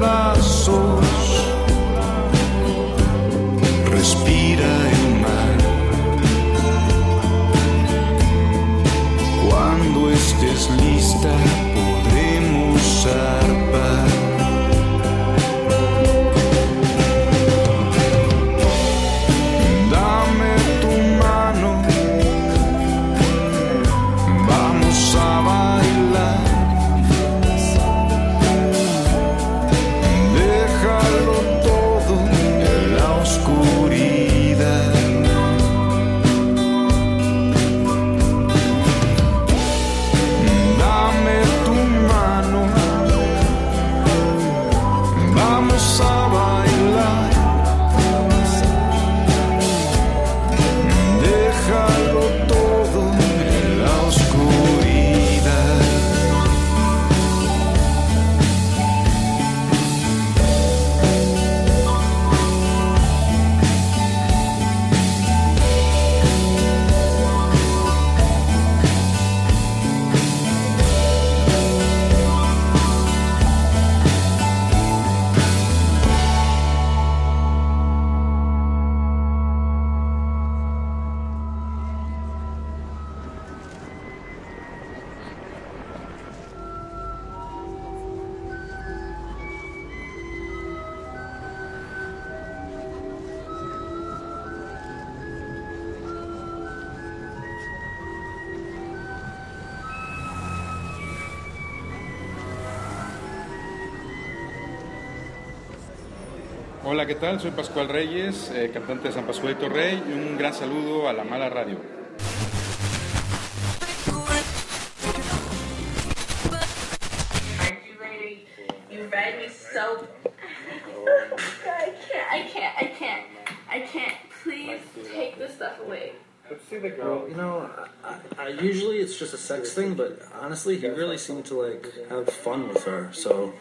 coração. Hola, ¿qué tal? Soy Pascual Reyes, eh, cantante de San Pascualito Rey, y un gran saludo a la mala radio. Aren't you ready? You ready so? I can't. I can't. I can't. I can't. Please take this stuff away. Well, you know, I, I, usually it's just a sex thing, but honestly, he really seemed to like have fun with her. So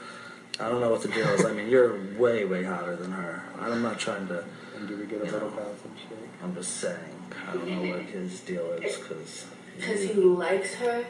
I don't know what the deal is. I mean, you're way, way hotter than her. I'm not trying to. And do we get a you little know, bounce and shake? I'm just saying. I don't know what his deal is because. Because he likes her.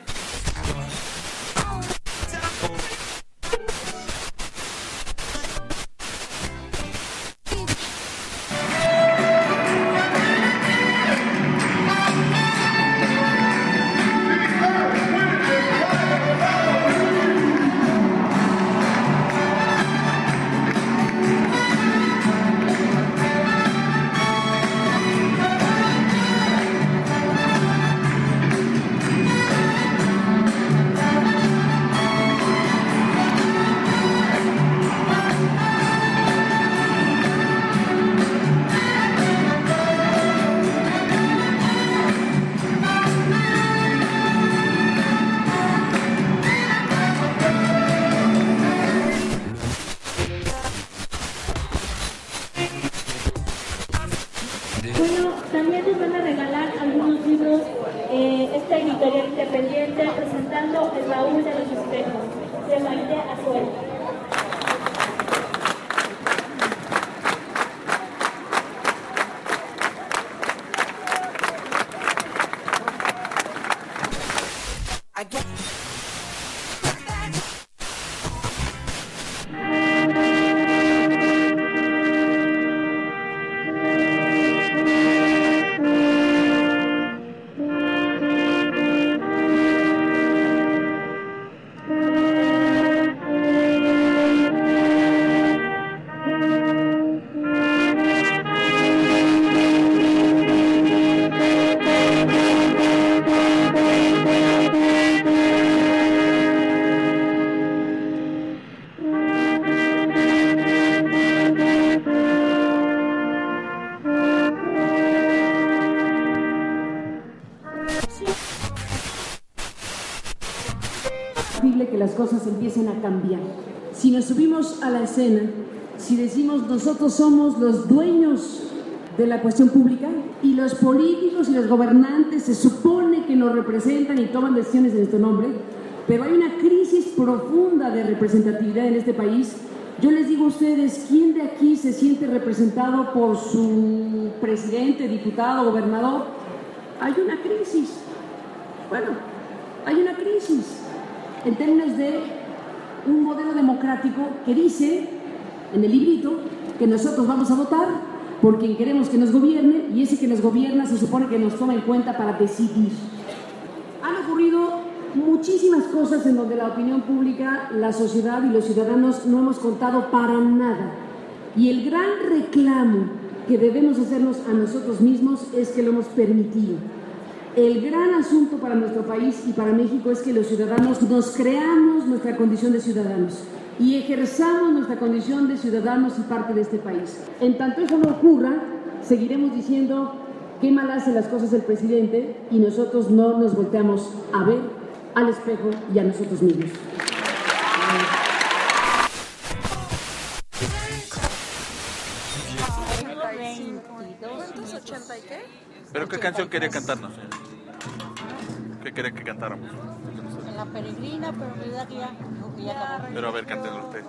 Bueno, también nos van a regalar algunos libros eh, esta editorial independiente presentando El baúl de los espejos de Maite Azuela. Cambiar. Si nos subimos a la escena, si decimos nosotros somos los dueños de la cuestión pública y los políticos y los gobernantes se supone que nos representan y toman decisiones en nuestro nombre, pero hay una crisis profunda de representatividad en este país. Yo les digo a ustedes, ¿quién de aquí se siente representado por su presidente, diputado, gobernador? Hay una crisis. Bueno, hay una crisis en términos de un modelo democrático que dice en el librito que nosotros vamos a votar por quien queremos que nos gobierne y ese que nos gobierna se supone que nos toma en cuenta para decidir. Han ocurrido muchísimas cosas en donde la opinión pública, la sociedad y los ciudadanos no hemos contado para nada. Y el gran reclamo que debemos hacernos a nosotros mismos es que lo hemos permitido. El gran asunto para nuestro país y para México es que los ciudadanos nos creamos nuestra condición de ciudadanos y ejerzamos nuestra condición de ciudadanos y parte de este país. En tanto eso no ocurra, seguiremos diciendo qué mal hace las cosas el presidente y nosotros no nos volteamos a ver al espejo y a nosotros mismos. ¿Pero qué canción quería cantarnos? Quería que cantáramos? En la peregrina, pero me da que ya, que ya acabó. Pero a ver, cántela usted.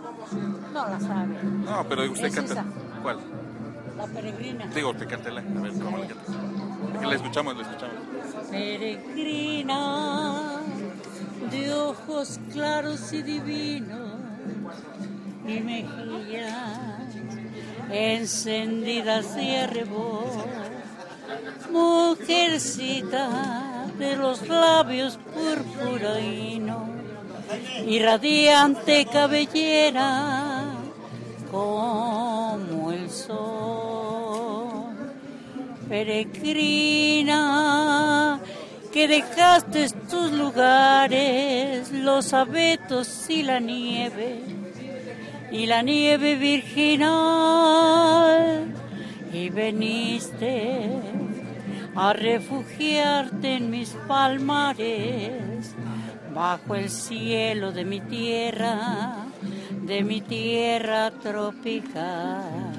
No la sabe. No, pero usted canta. ¿Cuál? La peregrina. Digo, usted cántela. A ver, ¿cómo la canta? La escuchamos, la escuchamos. Peregrina, de ojos claros y divinos, y mejillas encendidas de arrebol, mujercita de los labios purpurino y radiante cabellera como el sol. Peregrina, que dejaste tus lugares, los abetos y la nieve, y la nieve virginal, y veniste a refugiarte en mis palmares, bajo el cielo de mi tierra, de mi tierra tropical.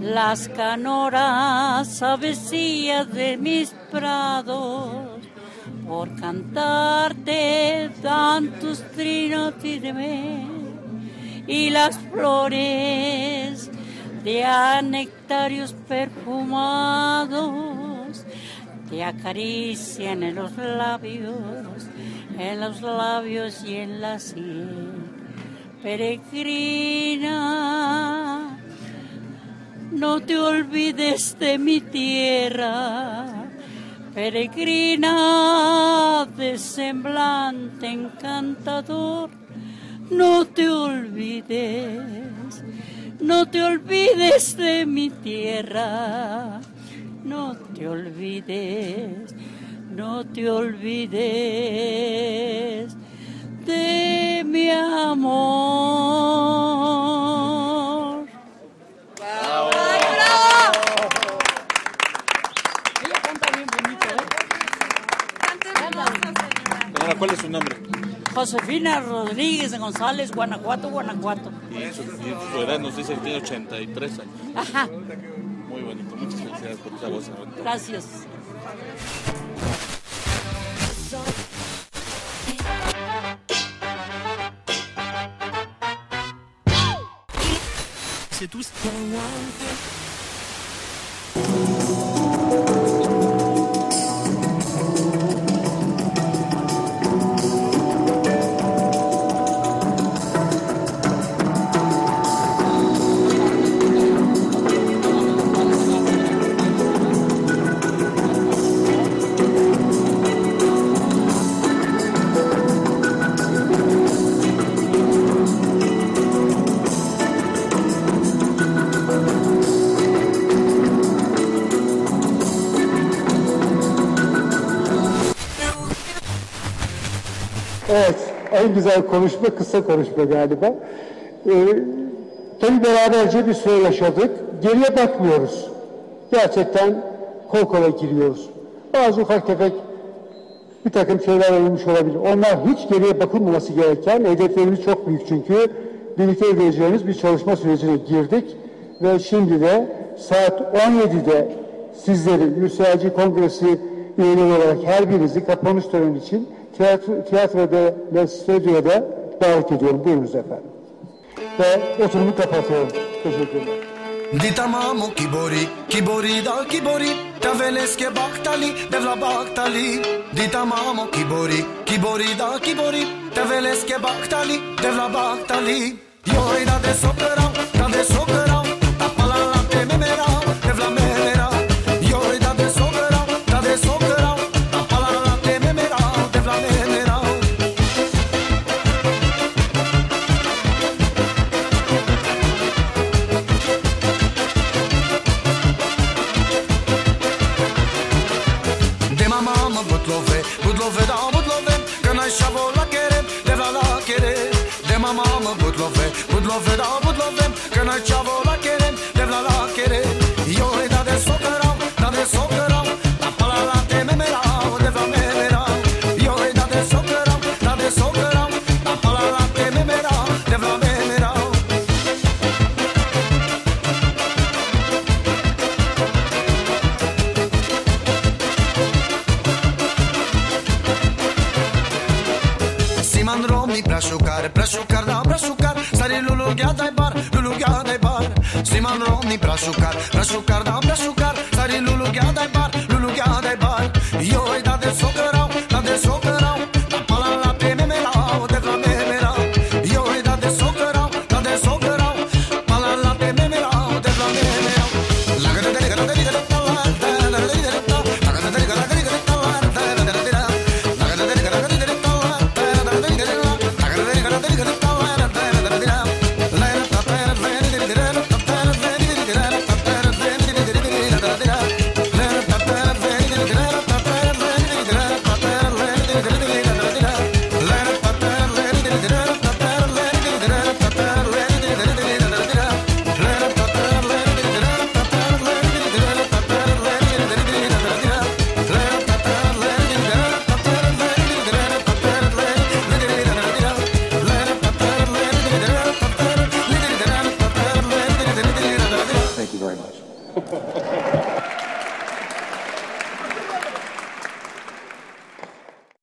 Las canoras avecillas de mis prados, por cantarte dan tus trinos y las flores de nectarios perfumados te acarician en los labios, en los labios y en la sien. Peregrina, no te olvides de mi tierra, peregrina de semblante encantador, no te olvides, no te olvides de mi tierra, no te olvides, no te olvides de mi amor. Ella canta bien bonito, ¿eh? Señora, ¿cuál es su nombre? Josefina Rodríguez de González, Guanajuato, Guanajuato su, su edad nos dice que tiene 83 años. Ajá. Muy bonito, muchas felicidades por esa voz. Gracias. C'est tout. En güzel konuşma kısa konuşma galiba. Ee, tabii beraberce bir süre yaşadık. Geriye bakmıyoruz. Gerçekten kol kola giriyoruz. Bazı ufak tefek bir takım şeyler olmuş olabilir. Onlar hiç geriye bakılmaması gereken, hedeflerimiz çok büyük çünkü. Birlikte edeceğimiz bir çalışma sürecine girdik. Ve şimdi de saat 17'de sizleri Yurtseverci Kongresi üyeleri olarak her birinizi kapanış töreni için tiyatro, tiyatroda ve stüdyoda davet ediyorum. Buyurunuz efendim. Ve oturumu kapatıyorum. Teşekkürler. Dita mamo kibori, kibori da kibori, ta veleske baktali, devla baktali. Dita mamo kibori, kibori da kibori, ta veleske baktali, devla baktali. Yo da de sokera, da de sokera, love it, I would love them. Can I travel? Mam rolný prašukar, prašukar dá um prašukar